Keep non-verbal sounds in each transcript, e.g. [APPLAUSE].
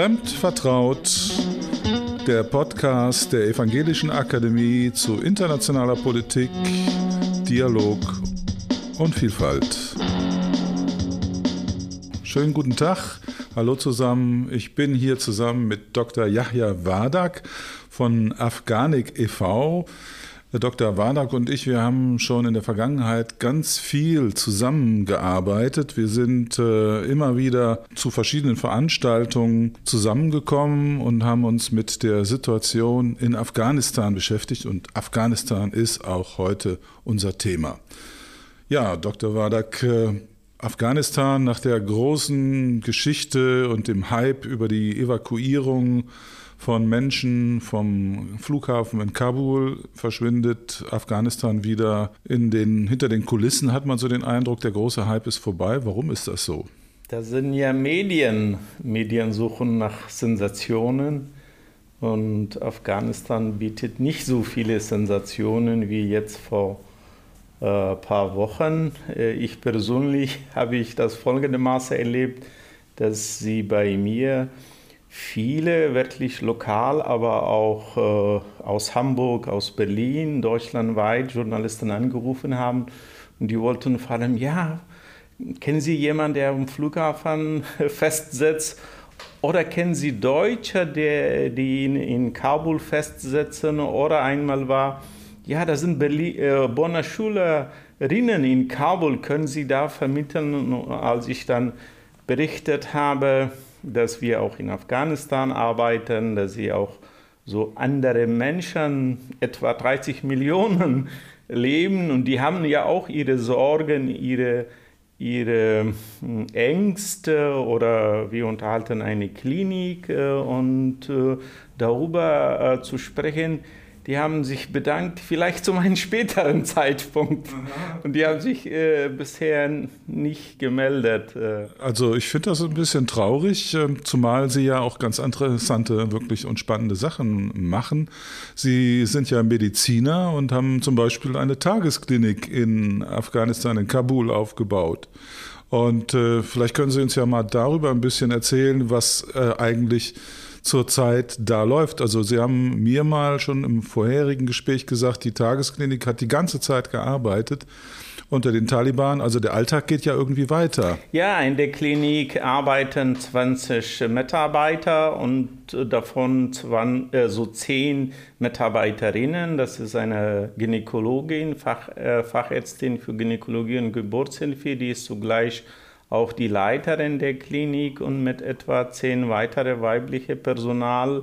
Fremd vertraut, der Podcast der Evangelischen Akademie zu internationaler Politik, Dialog und Vielfalt. Schönen guten Tag, hallo zusammen. Ich bin hier zusammen mit Dr. Yahya Wadak von Afghanik e.V. Dr. Wardak und ich, wir haben schon in der Vergangenheit ganz viel zusammengearbeitet. Wir sind äh, immer wieder zu verschiedenen Veranstaltungen zusammengekommen und haben uns mit der Situation in Afghanistan beschäftigt. Und Afghanistan ist auch heute unser Thema. Ja, Dr. Wardak, äh, Afghanistan nach der großen Geschichte und dem Hype über die Evakuierung von Menschen vom Flughafen in Kabul verschwindet Afghanistan wieder in den, hinter den Kulissen, hat man so den Eindruck, der große Hype ist vorbei. Warum ist das so? Das sind ja Medien. Medien suchen nach Sensationen. Und Afghanistan bietet nicht so viele Sensationen wie jetzt vor äh, paar Wochen. Äh, ich persönlich [LAUGHS] habe ich das folgende Maße erlebt, dass sie bei mir viele wirklich lokal, aber auch äh, aus Hamburg, aus Berlin, deutschlandweit Journalisten angerufen haben und die wollten vor allem, ja, kennen Sie jemanden, der am Flughafen [LAUGHS] festsetzt? Oder kennen Sie Deutsche, die, die in, in Kabul festsetzen? Oder einmal war, ja, da sind Berlin, äh, Bonner Schülerinnen in Kabul, können Sie da vermitteln? Und als ich dann berichtet habe, dass wir auch in Afghanistan arbeiten, dass sie auch so andere Menschen, etwa 30 Millionen, [LAUGHS] leben und die haben ja auch ihre Sorgen, ihre, ihre hm, Ängste oder wir unterhalten eine Klinik äh, und äh, darüber äh, zu sprechen, die haben sich bedankt, vielleicht zu einem [LAUGHS] späteren Zeitpunkt. Und die haben sich äh, bisher nicht gemeldet. Äh. Also ich finde das ein bisschen traurig, äh, zumal sie ja auch ganz interessante, wirklich und spannende Sachen machen. Sie sind ja Mediziner und haben zum Beispiel eine Tagesklinik in Afghanistan, in Kabul aufgebaut. Und äh, vielleicht können Sie uns ja mal darüber ein bisschen erzählen, was äh, eigentlich zurzeit da läuft. Also Sie haben mir mal schon im vorherigen Gespräch gesagt, die Tagesklinik hat die ganze Zeit gearbeitet unter den Taliban. Also der Alltag geht ja irgendwie weiter. Ja, in der Klinik arbeiten 20 Mitarbeiter und davon 20, äh, so 10 Mitarbeiterinnen. Das ist eine Gynäkologin, Fach, äh, Fachärztin für Gynäkologie und Geburtshilfe, die ist zugleich auch die Leiterin der Klinik und mit etwa zehn weitere weibliche Personal.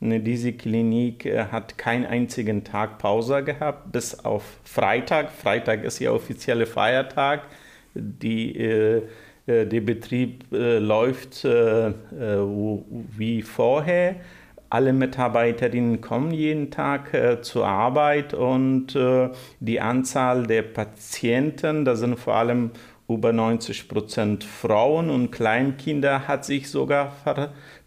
Diese Klinik äh, hat keinen einzigen Tag Pause gehabt, bis auf Freitag. Freitag ist ja offizielle Feiertag. Die, äh, äh der Betrieb äh, läuft äh, äh, wie vorher. Alle Mitarbeiterinnen kommen jeden Tag zur Arbeit und die Anzahl der Patienten, das sind vor allem über 90 Prozent Frauen und Kleinkinder hat sich sogar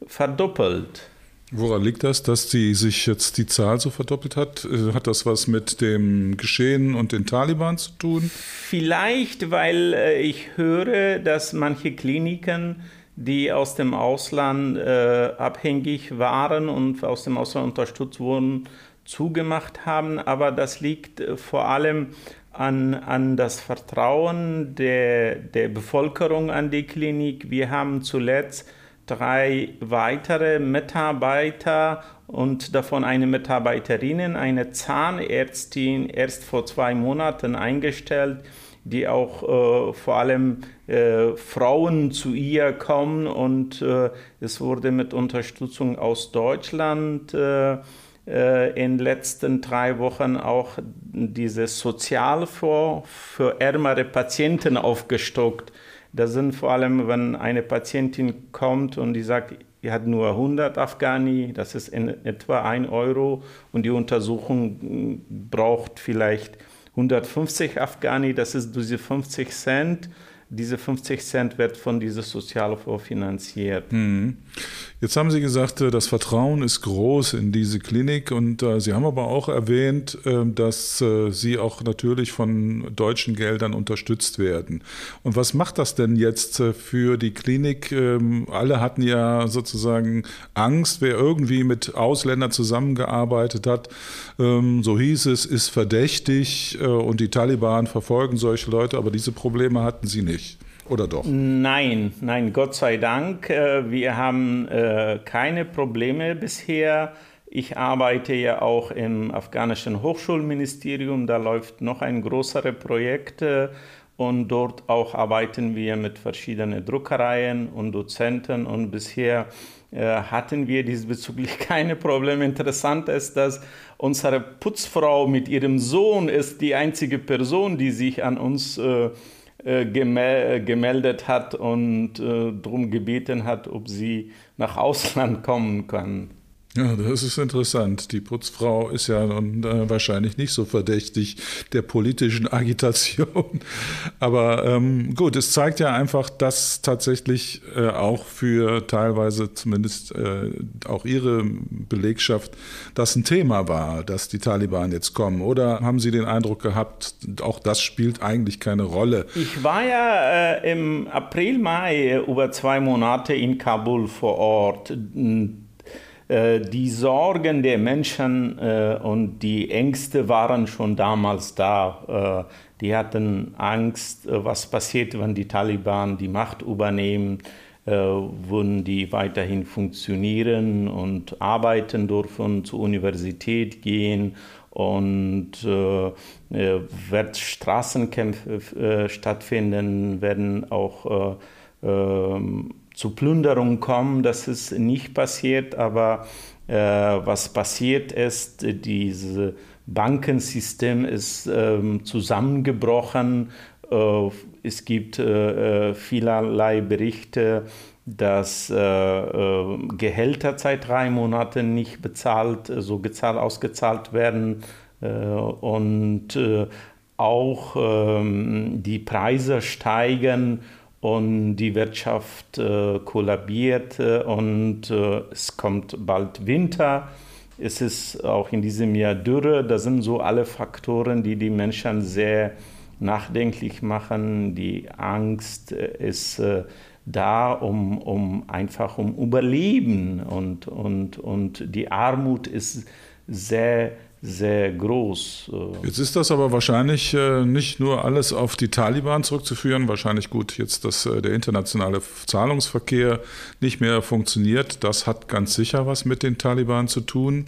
verdoppelt. Woran liegt das, dass die sich jetzt die Zahl so verdoppelt hat? Äh, hat das was mit dem Geschehen und den Taliban zu tun? Vielleicht, weil äh, ich höre, dass manche Kliniken, die aus dem Ausland äh, abhängig waren und aus dem Ausland unterstützt wurden, zugemacht haben. Aber das liegt äh, vor allem an, an das Vertrauen der, der Bevölkerung an die Klinik. Wir haben zuletzt drei weitere Mitarbeiter und davon eine Mitarbeiterin, eine Zahnärztin, erst vor zwei Monaten eingestellt, die auch äh, vor allem äh, Frauen zu ihr kommen und äh, es wurde mit Unterstützung aus Deutschland äh, in den letzten drei Wochen auch dieses Sozialfonds für ärmere Patienten aufgestockt. Das sind vor allem, wenn eine Patientin kommt und die sagt, sie hat nur 100 Afghani, das ist in etwa 1 Euro und die Untersuchung braucht vielleicht 150 Afghani, das ist diese 50 Cent. Diese 50 Cent wird von diesem Sozialfonds finanziert. Hm. Jetzt haben Sie gesagt, das Vertrauen ist groß in diese Klinik und Sie haben aber auch erwähnt, dass Sie auch natürlich von deutschen Geldern unterstützt werden. Und was macht das denn jetzt für die Klinik? Ähm, alle hatten ja sozusagen Angst, wer irgendwie mit Ausländern zusammengearbeitet hat, ähm, so hieß es, ist verdächtig äh, und die Taliban verfolgen solche Leute, aber diese Probleme hatten Sie nicht. Oder doch? Nein, nein, Gott sei Dank. Äh, wir haben äh, keine Probleme bisher. Ich arbeite ja auch im afghanischen Hochschulministerium. Da läuft noch ein größeres Projekt und dort auch arbeiten wir mit verschiedenen Druckereien und Dozenten und bisher äh, hatten wir diesbezüglich [LAUGHS] keine Probleme. Interessant ist, dass unsere Putzfrau mit ihrem Sohn ist die einzige Person, die sich an uns äh, äh gemeldet hat und äh, darum gebeten hat, ob sie nach Ausland kommen kann. Ja, das ist interessant. Die Putzfrau ist ja nun, äh, wahrscheinlich nicht so verdächtig der politischen [LAUGHS] Agitation. Aber ähm, gut, es zeigt ja einfach, dass tatsächlich äh, auch für teilweise zumindest äh, auch Ihre Belegschaft das ein Thema war, dass die Taliban jetzt kommen. Oder haben Sie den Eindruck gehabt, auch das spielt eigentlich keine Rolle? Ich war ja äh, im April, Mai über zwei Monate in Kabul vor Ort die Sorgen der Menschen äh, und die Ängste waren schon damals da. Äh, die hatten Angst, was passiert, wenn die Taliban die Macht übernehmen, würden die weiterhin funktionieren und arbeiten dürfen, zur Universität gehen und äh, wird Straßenkämpfe äh, stattfinden, werden auch äh, ähm, zu Plünderungen kommen. Das ist nicht passiert, aber äh, was passiert ist, dieses Bankensystem ist äh, zusammengebrochen. Äh, es gibt äh, äh, vielerlei Berichte, dass äh, Gehälter seit drei Monaten nicht bezahlt, so gezahlt, ausgezahlt werden und auch ähm, die Preise steigen und die Wirtschaft äh, kollabiert äh, und äh, es kommt bald Winter. Es ist auch in diesem Jahr Dürre. Das sind so alle Faktoren, die die Menschen sehr nachdenklich machen. Die Angst ist äh, da, um, um einfach um Überleben und, und, und die Armut ist sehr sehr groß. Äh. Jetzt ist das aber wahrscheinlich äh, nicht nur alles auf die Taliban zurückzuführen. Wahrscheinlich gut, jetzt, dass äh, der internationale Zahlungsverkehr nicht mehr funktioniert. Das hat ganz sicher was mit den Taliban zu tun.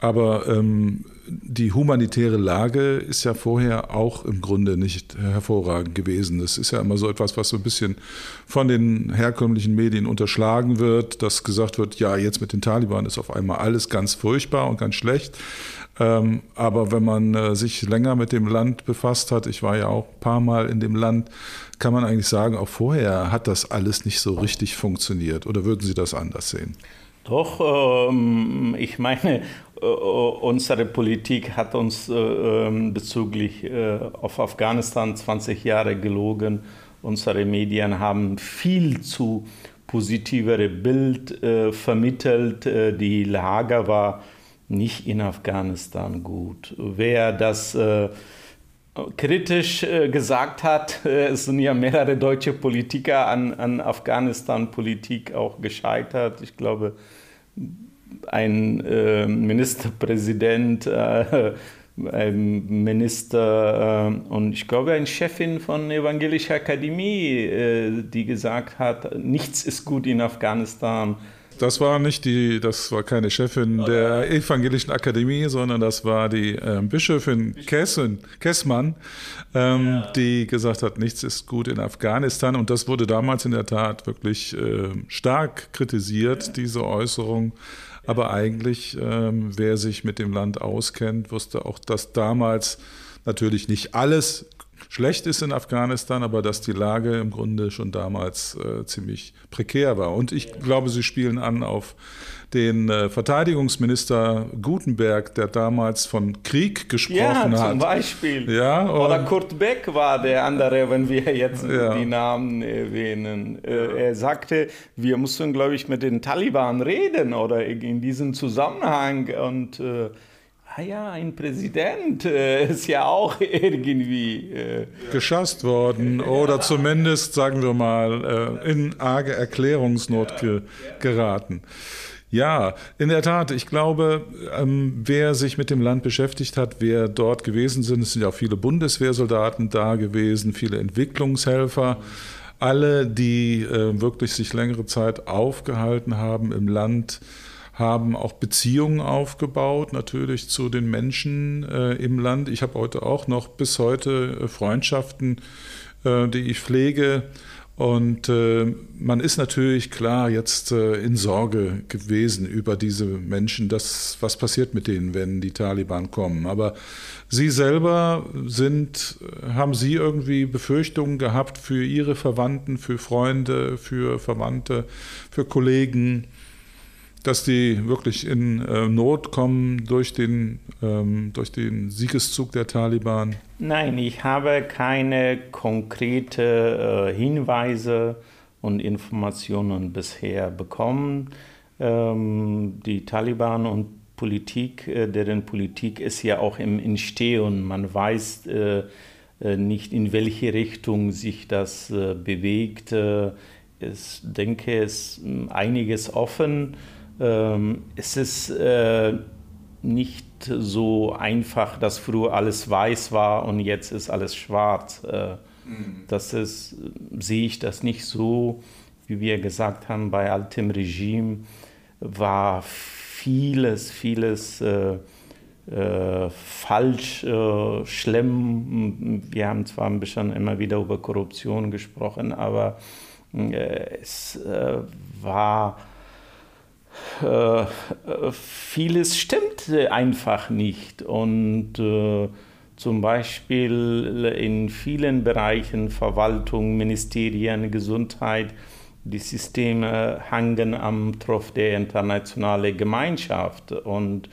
Aber ähm, die humanitäre Lage ist ja vorher auch im Grunde nicht hervorragend gewesen. Das ist ja immer so etwas, was so ein bisschen von den herkömmlichen Medien unterschlagen wird, dass gesagt wird, ja, jetzt mit den Taliban ist auf einmal alles ganz furchtbar und ganz schlecht. Ähm, aber wenn man äh, sich länger mit dem Land befasst hat, ich war ja auch ein paar Mal in dem Land, kann man eigentlich sagen, auch vorher hat das alles nicht so richtig funktioniert. Oder würden Sie das anders sehen? Doch, ähm, ich meine, äh, unsere Politik hat uns äh, ähm, bezüglich äh, auf Afghanistan 20 Jahre gelogen. Unsere Medien haben viel zu positivere Bild äh, vermittelt. Äh, die Lage war nicht in Afghanistan gut. Wer das äh, kritisch äh, gesagt hat, [LAUGHS] äh, es sind ja mehrere deutsche Politiker an, an Afghanistan-Politik auch gescheitert. Ich glaube, ein äh, Ministerpräsident, äh, ein Minister äh, und ich glaube, eine Chefin von Evangelischer Akademie, die gesagt hat, nichts ist gut in Afghanistan das war nicht die, das war keine Chefin oh, der Evangelischen Akademie, sondern das war die äh, Bischöfin Kessen, Kessmann, ähm, ja. die gesagt hat, nichts ist gut in Afghanistan. Und das wurde damals in der Tat wirklich äh, stark kritisiert, ja. diese Äußerung. Aber eigentlich, ähm, wer sich mit dem Land auskennt, wusste auch, dass damals natürlich nicht alles schlecht ist in Afghanistan, aber dass die Lage im Grunde schon damals äh, ziemlich prekär war. Und ich glaube, Sie spielen an auf den äh, Verteidigungsminister Gutenberg, der damals von Krieg gesprochen ja, hat. Ja, zum Beispiel. Ja, Oder Kurt Beck war der andere, wenn wir jetzt ja. die Namen erwähnen. Äh, er sagte, wir müssen, glaube ich, mit den Taliban reden oder in diesem Zusammenhang und äh, Ah ja, ein Präsident äh, ist ja auch irgendwie äh, geschasst worden oder zumindest, sagen wir mal, äh, in arge Erklärungsnot ge geraten. Ja, in der Tat. Ich glaube, ähm, wer sich mit dem Land beschäftigt hat, wer dort gewesen sind, es sind ja auch viele Bundeswehrsoldaten da gewesen, viele Entwicklungshelfer. Alle, die äh, wirklich sich längere Zeit aufgehalten haben im Land, haben auch Beziehungen aufgebaut, natürlich zu den Menschen äh, im Land. Ich habe heute auch noch bis heute äh, Freundschaften, äh, die ich pflege und äh, man ist natürlich klar jetzt äh, in Sorge gewesen über diese Menschen, dass, was passiert mit denen, wenn die Taliban kommen. Aber Sie selber sind, haben Sie irgendwie Befürchtungen gehabt für Ihre Verwandten, für Freunde, für Verwandte, für Kollegen? Dass die wirklich in äh, Not kommen durch den, ähm, durch den Siegeszug der Taliban? Nein, ich habe keine konkreten äh, Hinweise und Informationen bisher bekommen. Ähm, die Taliban und Politik, äh, deren Politik ist ja auch im Entstehen. Man weiß äh, äh, nicht, in welche Richtung sich das äh, bewegt. ich denke, es ist einiges offen ähm, es ist äh, nicht so einfach, dass früher alles weiß war und jetzt ist alles schwarz. Äh, mhm. Das ist, sehe ich das nicht so, wie wir gesagt haben, bei altem Regime war vieles, vieles äh, äh, falsch, äh, schlimm. Wir haben zwar ein bisschen immer wieder über Korruption gesprochen, aber äh, es äh, war äh, vieles stimmt einfach nicht. Und äh, zum Beispiel in vielen Bereichen, Verwaltung, Ministerien, Gesundheit, die Systeme hängen am Tropf der internationalen Gemeinschaft. Und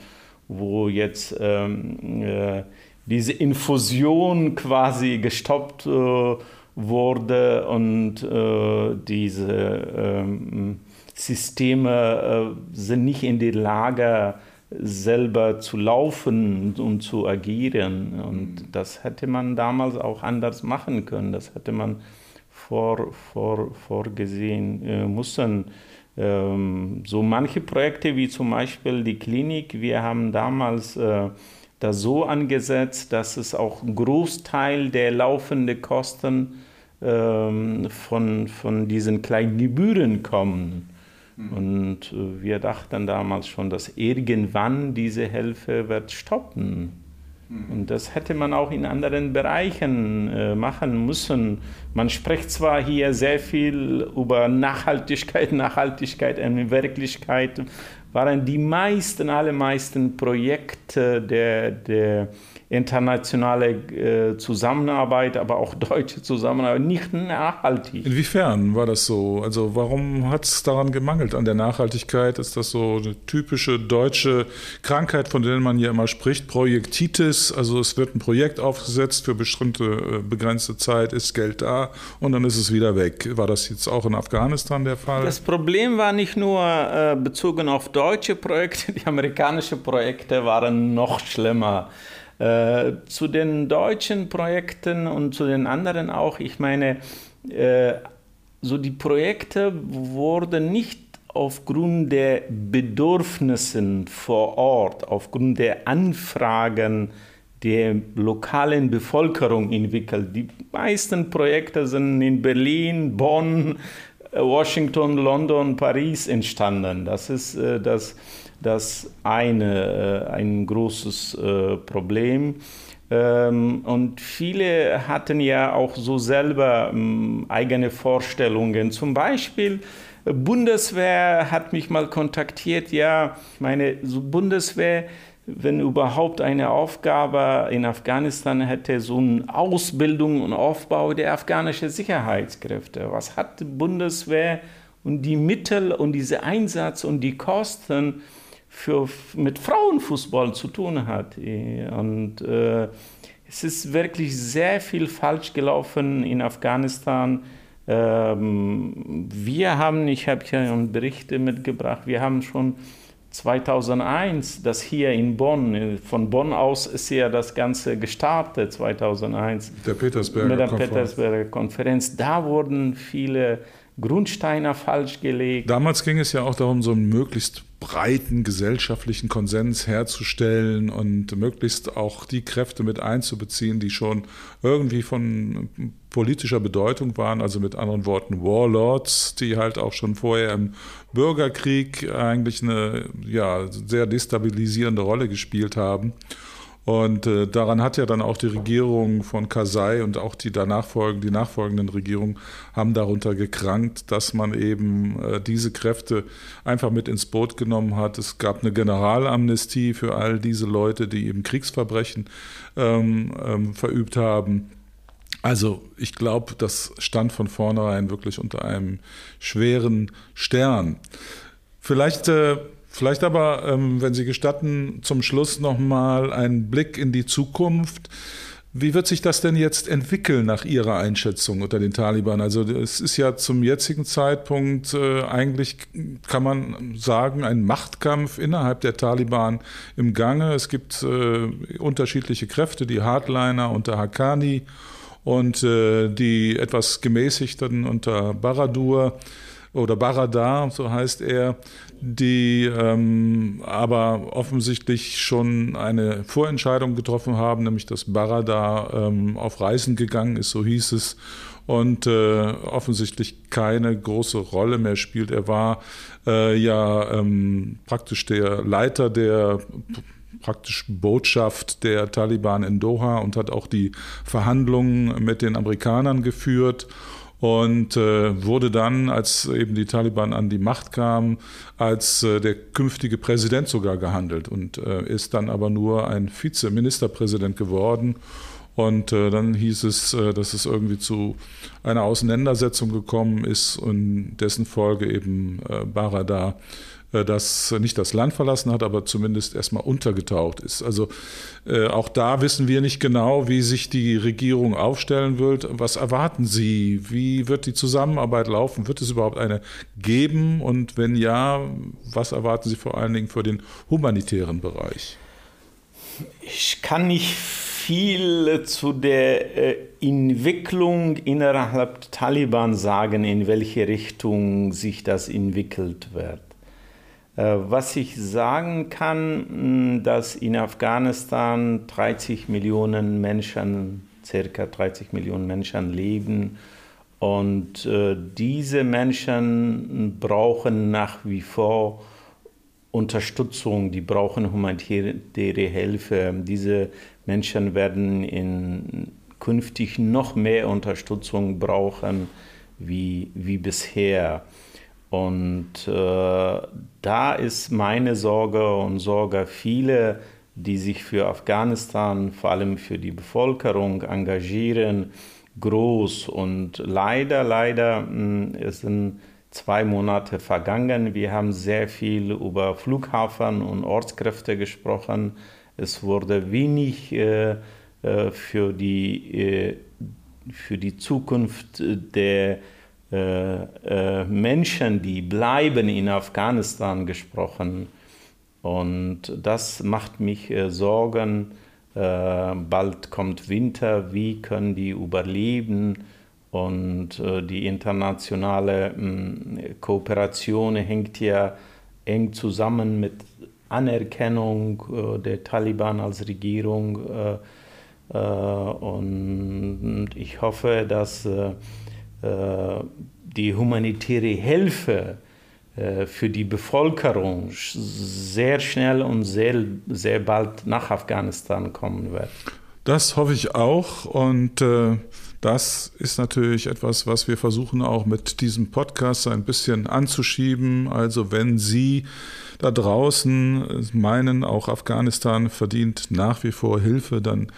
wo jetzt ähm, äh, diese Infusion quasi gestoppt äh, wurde und äh, diese ähm, Systeme äh, sind nicht in der Lage, selber zu laufen und zu agieren. Und mhm. das hätte man damals auch anders machen können. Das hätte man vor, vor, vorgesehen äh, müssen. Ähm, so manche Projekte wie zum Beispiel die Klinik, wir haben damals äh, das so angesetzt, dass es auch ein Großteil der laufenden Kosten ähm, von, von diesen kleinen Gebühren kommen. Mhm. Und äh, wir dachten damals schon, dass irgendwann diese Hilfe wird stoppen. Mhm. Und das hätte man auch in anderen Bereichen äh, machen müssen. Man spricht zwar hier sehr viel über Nachhaltigkeit, [LAUGHS] Nachhaltigkeit, in Wirklichkeit waren die meisten, allermeisten Projekte der, der internationale äh, Zusammenarbeit, aber auch [LAUGHS] deutsche Zusammenarbeit nicht nachhaltig. Inwiefern war das so? Also warum hat es daran gemangelt an der Nachhaltigkeit? Ist das so eine typische deutsche Krankheit, von der man ja immer spricht, Projektitis? Also es wird ein Projekt aufgesetzt für bestimmte äh, begrenzte Zeit, ist Geld da und dann ist es wieder weg. War das jetzt auch in Afghanistan der Fall? Das Problem war nicht nur äh, bezogen auf deutsche Projekte, die amerikanischen Projekte waren noch schlimmer. Äh, zu den deutschen Projekten und zu den anderen auch, ich meine, äh, so die Projekte wurden nicht aufgrund der Bedürfnisse vor Ort, aufgrund der Anfragen der lokalen Bevölkerung entwickelt. Die meisten Projekte sind in Berlin, Bonn, Washington, London, Paris entstanden. Das ist äh, das das eine, äh, ein großes äh, Problem. Ähm, und viele hatten ja auch so selber ähm, eigene Vorstellungen. Zum Beispiel, Bundeswehr hat mich mal kontaktiert, ja, meine Bundeswehr wenn überhaupt eine Aufgabe in Afghanistan hätte, so eine Ausbildung und Aufbau der afghanischen Sicherheitskräfte. Was hat die Bundeswehr und die Mittel und diese Einsatz und die Kosten für, mit Frauenfußball zu tun hat? Und äh, es ist wirklich sehr viel falsch gelaufen in Afghanistan. Ähm, wir haben, ich habe hier Berichte mitgebracht, wir haben schon 2001, das hier in Bonn, von Bonn aus ist ja das Ganze gestartet, 2001. Der Petersberger mit der Konferenz. Petersberger Konferenz. Da wurden viele Grundsteine falsch gelegt. Damals ging es ja auch darum, so einen möglichst breiten gesellschaftlichen Konsens herzustellen und möglichst auch die Kräfte mit einzubeziehen, die schon irgendwie von politischer Bedeutung waren, also mit anderen Worten Warlords, die halt auch schon vorher im Bürgerkrieg eigentlich eine ja, sehr destabilisierende Rolle gespielt haben. Und äh, daran hat ja dann auch die Regierung von Karzai und auch die danach folgen, die nachfolgenden Regierungen haben darunter gekrankt, dass man eben äh, diese Kräfte einfach mit ins Boot genommen hat. Es gab eine Generalamnestie für all diese Leute, die eben Kriegsverbrechen ähm, ähm, verübt haben. Also ich glaube, das stand von vornherein wirklich unter einem schweren Stern. Vielleicht äh, Vielleicht aber, ähm, wenn Sie gestatten, zum Schluss nochmal einen Blick in die Zukunft. Wie wird sich das denn jetzt entwickeln nach Ihrer Einschätzung unter den Taliban? Also es ist ja zum jetzigen Zeitpunkt äh, eigentlich, kann man sagen, ein Machtkampf innerhalb der Taliban im Gange. Es gibt äh, unterschiedliche Kräfte, die Hardliner unter Haqqani und äh, die etwas gemäßigten unter Baradur oder Baradar, so heißt er, die ähm, aber offensichtlich schon eine Vorentscheidung getroffen haben, nämlich dass Baradar ähm, auf Reisen gegangen ist, so hieß es, und äh, offensichtlich keine große Rolle mehr spielt. Er war äh, ja ähm, praktisch der Leiter der praktisch Botschaft der Taliban in Doha und hat auch die Verhandlungen mit den Amerikanern geführt und äh, wurde dann, als eben die Taliban an die Macht kamen, als äh, der künftige Präsident sogar gehandelt und äh, ist dann aber nur ein Vizeministerpräsident geworden. Und äh, dann hieß es, äh, dass es irgendwie zu einer Auseinandersetzung gekommen ist und dessen Folge eben äh, Baradar äh, das nicht das Land verlassen hat, aber zumindest erstmal untergetaucht ist. Also äh, auch da wissen wir nicht genau, wie sich die Regierung aufstellen wird. Was erwarten Sie? Wie wird die Zusammenarbeit laufen? Wird es überhaupt eine geben? Und wenn ja, was erwarten Sie vor allen Dingen für den humanitären Bereich? Ich kann nicht viel zu der äh, Entwicklung innerhalb der Taliban sagen, in welche Richtung sich das entwickelt wird. Äh, was ich sagen kann, dass in Afghanistan 30 Millionen Menschen, circa 30 Millionen Menschen leben und äh, diese Menschen brauchen nach wie vor Unterstützung, die brauchen humanitäre Hilfe. Diese Menschen werden in künftig noch mehr Unterstützung brauchen wie, wie bisher. Und äh, da ist meine Sorge und Sorge viele, die sich für Afghanistan, vor allem für die Bevölkerung engagieren, groß. Und leider, leider, hm, es sind zwei Monate vergangen. Wir haben sehr viel über Flughafen und Ortskräfte gesprochen. Es wurde wenig äh, äh für, die, äh, für die Zukunft der äh, äh, Menschen, die bleiben in Afghanistan gesprochen. Und das macht mich äh, Sorgen. Bald kommt Winter, wie können die überleben? Und die internationale hm, Kooperation hängt ja eng zusammen mit Anerkennung der Taliban als Regierung. und ich hoffe, dass die humanitäre Hilfe äh, für die Bevölkerung sehr schnell und sehr, sehr bald nach Afghanistan kommen wird. Das hoffe ich auch und äh, Das ist natürlich etwas, was wir versuchen auch mit diesem Podcast ein bisschen anzuschieben. Also wenn Sie da draußen meinen, auch Afghanistan verdient nach wie vor Hilfe, dann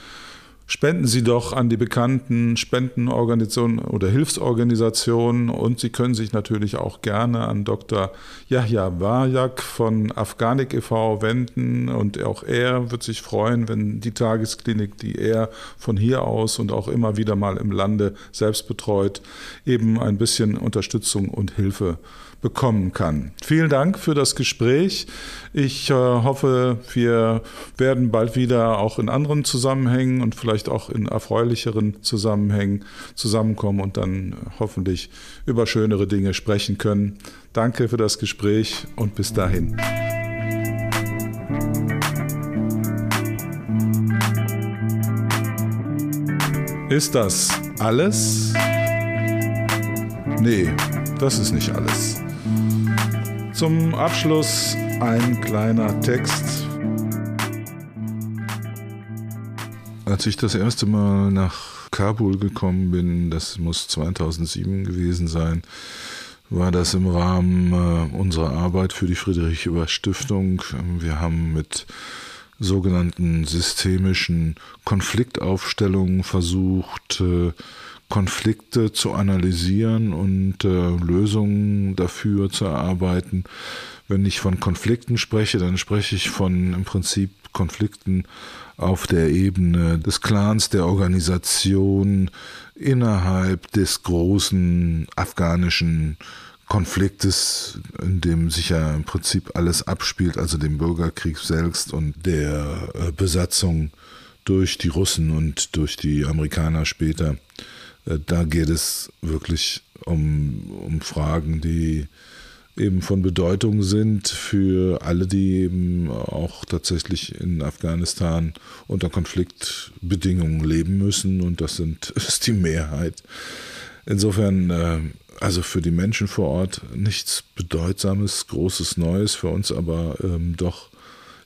spenden Sie doch an die bekannten Spendenorganisationen oder Hilfsorganisationen und Sie können sich natürlich auch gerne an Dr. Yahya Wajak von Afghanik e.V. wenden und auch er wird sich freuen, wenn die Tagesklinik, die er von hier aus und auch immer wieder mal im Lande selbst betreut, eben ein bisschen Unterstützung und Hilfe bekommen kann. Vielen Dank für das Gespräch. Ich äh, hoffe, wir werden bald wieder auch in anderen Zusammenhängen und vielleicht auch in erfreulicheren Zusammenhängen zusammenkommen und dann hoffentlich über schönere Dinge sprechen können. Danke für das Gespräch und bis dahin. Ist das alles? Nee, das ist nicht alles. Zum Abschluss ein kleiner Text. Als ich das erste Mal nach Kabul gekommen bin, das muss 2007 gewesen sein, war das im Rahmen äh, unserer Arbeit für die Friedrich Ebert Stiftung. Wir haben mit sogenannten systemischen Konfliktaufstellungen versucht, äh, Konflikte zu analysieren und äh, Lösungen dafür zu erarbeiten. Wenn ich von Konflikten spreche, dann spreche ich von im Prinzip Konflikten auf der Ebene des Clans, der Organisation, innerhalb des großen afghanischen Konfliktes, in dem sich ja im Prinzip alles abspielt, also dem Bürgerkrieg selbst und der äh, Besatzung durch die Russen und durch die Amerikaner später. Äh, da geht es wirklich um, um Fragen, die eben von Bedeutung sind für alle, die eben auch tatsächlich in Afghanistan unter Konfliktbedingungen leben müssen und das sind [LAUGHS] ist die Mehrheit. Insofern, äh, also für die Menschen vor Ort nichts Bedeutsames, Großes Neues für uns, aber ähm, doch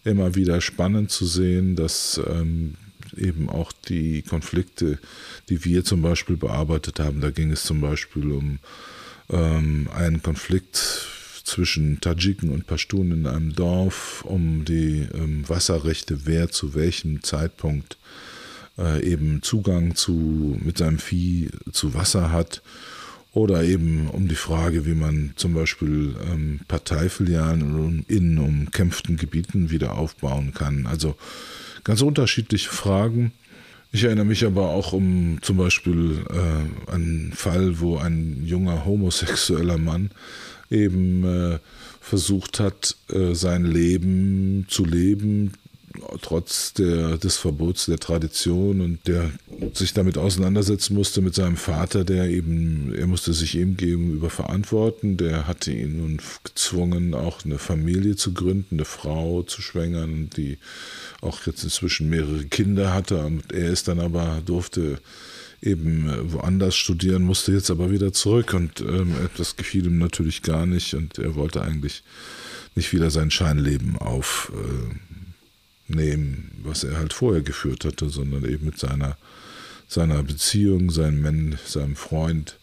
immer wieder spannend zu sehen, dass ähm, eben auch die Konflikte, die wir zum Beispiel bearbeitet haben. Da ging es zum Beispiel um ähm, einen Konflikt zwischen Tadschiken und Pashtunen in einem Dorf, um die ähm, Wasserrechte, wer zu welchem Zeitpunkt äh, eben Zugang zu, mit seinem Vieh zu Wasser hat. Oder eben um die Frage, wie man zum Beispiel ähm, Parteifilialen in umkämpften Gebieten wieder aufbauen kann. Also Ganz unterschiedliche Fragen. Ich erinnere mich aber auch um zum Beispiel äh, einen Fall, wo ein junger homosexueller Mann eben äh, versucht hat, äh, sein Leben zu leben, trotz der, des Verbots der Tradition und der sich damit auseinandersetzen musste mit seinem Vater, der eben, er musste sich ihm gegenüber verantworten, der hatte ihn nun gezwungen, auch eine Familie zu gründen, eine Frau zu schwängern, die auch jetzt inzwischen mehrere Kinder hatte. Und er ist dann aber, durfte eben woanders studieren, musste jetzt aber wieder zurück. Und ähm, das gefiel ihm natürlich gar nicht. Und er wollte eigentlich nicht wieder sein Scheinleben auf äh, was er halt vorher geführt hatte, sondern eben mit seiner, seiner Beziehung, seinem, Mann, seinem Freund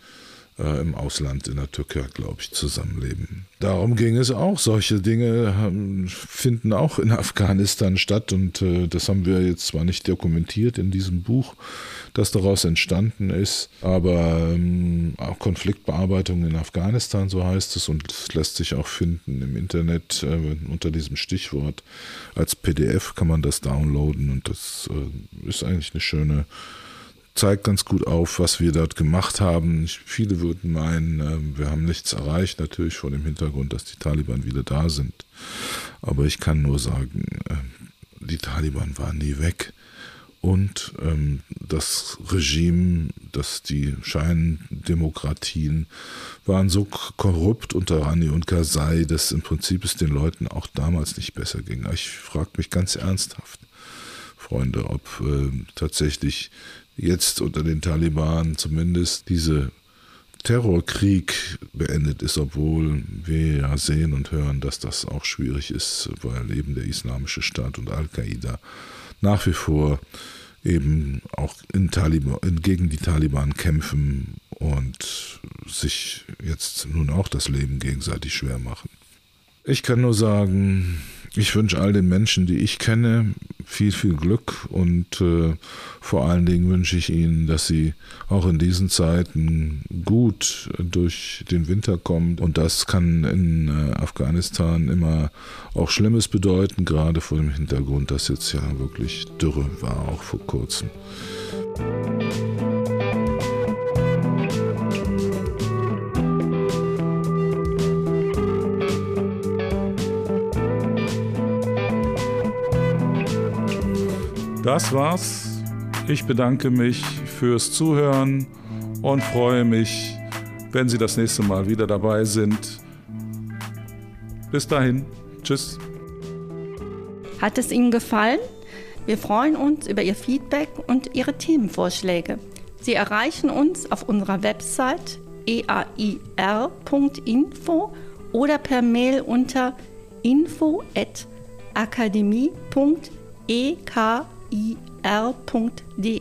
äh, im Ausland in der Türkei, glaube ich, zusammenleben. Darum ging es auch. Solche Dinge haben, finden auch in Afghanistan statt und äh, das haben wir jetzt zwar nicht dokumentiert in diesem Buch, das daraus entstanden ist, aber ähm, auch Konfliktbearbeitung in Afghanistan, so heißt es, und es lässt sich auch finden im Internet äh, unter diesem Stichwort. Als PDF kann man das downloaden und das ist eigentlich eine schöne zeigt ganz gut auf, was wir dort gemacht haben. Viele würden meinen, ähm, wir haben nichts erreicht, natürlich vor dem Hintergrund, dass die Taliban wieder da sind. Aber ich kann nur sagen, ähm, die Taliban waren nie weg. Und ähm, das Regime, dass die Scheindemokratien waren so korrupt unter Rani und Karzai, dass im Prinzip es den Leuten auch damals nicht besser ging. Ich frage mich ganz ernsthaft, Freunde, ob äh, tatsächlich jetzt unter den Taliban zumindest diese Terrorkrieg beendet ist, obwohl wir ja sehen und hören, dass das auch schwierig ist, weil eben der Islamische Staat und Al-Qaida nach wie vor eben auch in Taliban, gegen die Taliban kämpfen und sich jetzt nun auch das Leben gegenseitig schwer machen. Ich kann nur sagen, ich wünsche all den Menschen, die ich kenne, viel, viel Glück und äh, vor allen Dingen wünsche ich ihnen, dass sie auch in diesen Zeiten gut durch den Winter kommen. Und das kann in äh, Afghanistan immer auch Schlimmes bedeuten, gerade vor dem Hintergrund, dass jetzt ja wirklich Dürre war, auch vor kurzem. Das war's. Ich bedanke mich fürs Zuhören und freue mich, wenn Sie das nächste Mal wieder dabei sind. Bis dahin. Tschüss. Hat es Ihnen gefallen? Wir freuen uns über Ihr Feedback und Ihre Themenvorschläge. Sie erreichen uns auf unserer Website eair.info oder per Mail unter info.akademie.ek ir.de